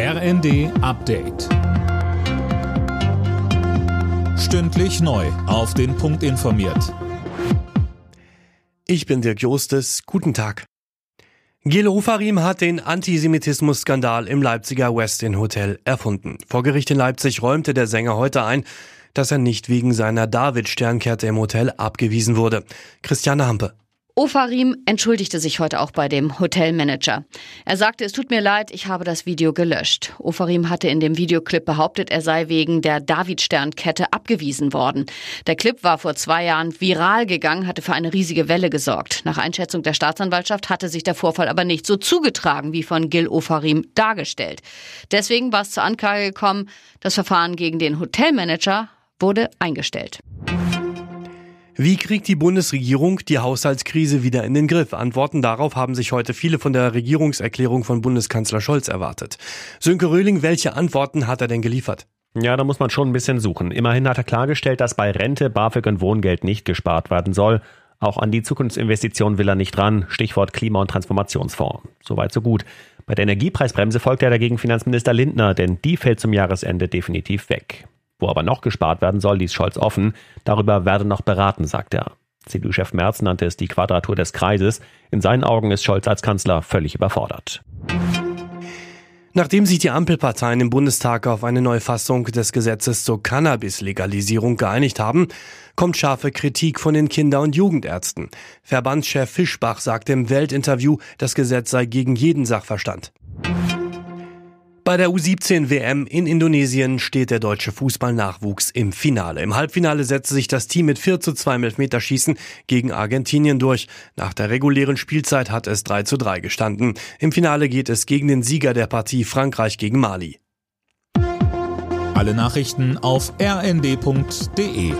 RND Update. Stündlich neu. Auf den Punkt informiert. Ich bin Dirk Jostes. Guten Tag. Gil Ofarim hat den Antisemitismus-Skandal im Leipziger Westin Hotel erfunden. Vor Gericht in Leipzig räumte der Sänger heute ein, dass er nicht wegen seiner David-Sternkette im Hotel abgewiesen wurde. Christiane Hampe. Ofarim entschuldigte sich heute auch bei dem Hotelmanager. Er sagte, es tut mir leid, ich habe das Video gelöscht. Ofarim hatte in dem Videoclip behauptet, er sei wegen der David-Stern-Kette abgewiesen worden. Der Clip war vor zwei Jahren viral gegangen, hatte für eine riesige Welle gesorgt. Nach Einschätzung der Staatsanwaltschaft hatte sich der Vorfall aber nicht so zugetragen, wie von Gil Ofarim dargestellt. Deswegen war es zur Anklage gekommen. Das Verfahren gegen den Hotelmanager wurde eingestellt. Wie kriegt die Bundesregierung die Haushaltskrise wieder in den Griff? Antworten darauf haben sich heute viele von der Regierungserklärung von Bundeskanzler Scholz erwartet. Sönke Röhling, welche Antworten hat er denn geliefert? Ja, da muss man schon ein bisschen suchen. Immerhin hat er klargestellt, dass bei Rente, BAföG und Wohngeld nicht gespart werden soll. Auch an die Zukunftsinvestitionen will er nicht ran. Stichwort Klima- und Transformationsfonds. Soweit so gut. Bei der Energiepreisbremse folgt er dagegen Finanzminister Lindner, denn die fällt zum Jahresende definitiv weg. Wo aber noch gespart werden soll, ließ Scholz offen. Darüber werde noch beraten, sagt er. CDU-Chef Merz nannte es die Quadratur des Kreises. In seinen Augen ist Scholz als Kanzler völlig überfordert. Nachdem sich die Ampelparteien im Bundestag auf eine Neufassung des Gesetzes zur Cannabis-Legalisierung geeinigt haben, kommt scharfe Kritik von den Kinder- und Jugendärzten. Verbandschef Fischbach sagte im Weltinterview, das Gesetz sei gegen jeden Sachverstand. Bei der U17 WM in Indonesien steht der deutsche Fußballnachwuchs im Finale. Im Halbfinale setzte sich das Team mit 4 zu 2 im Elfmeterschießen gegen Argentinien durch. Nach der regulären Spielzeit hat es 3 zu 3 gestanden. Im Finale geht es gegen den Sieger der Partie Frankreich gegen Mali. Alle Nachrichten auf rnd.de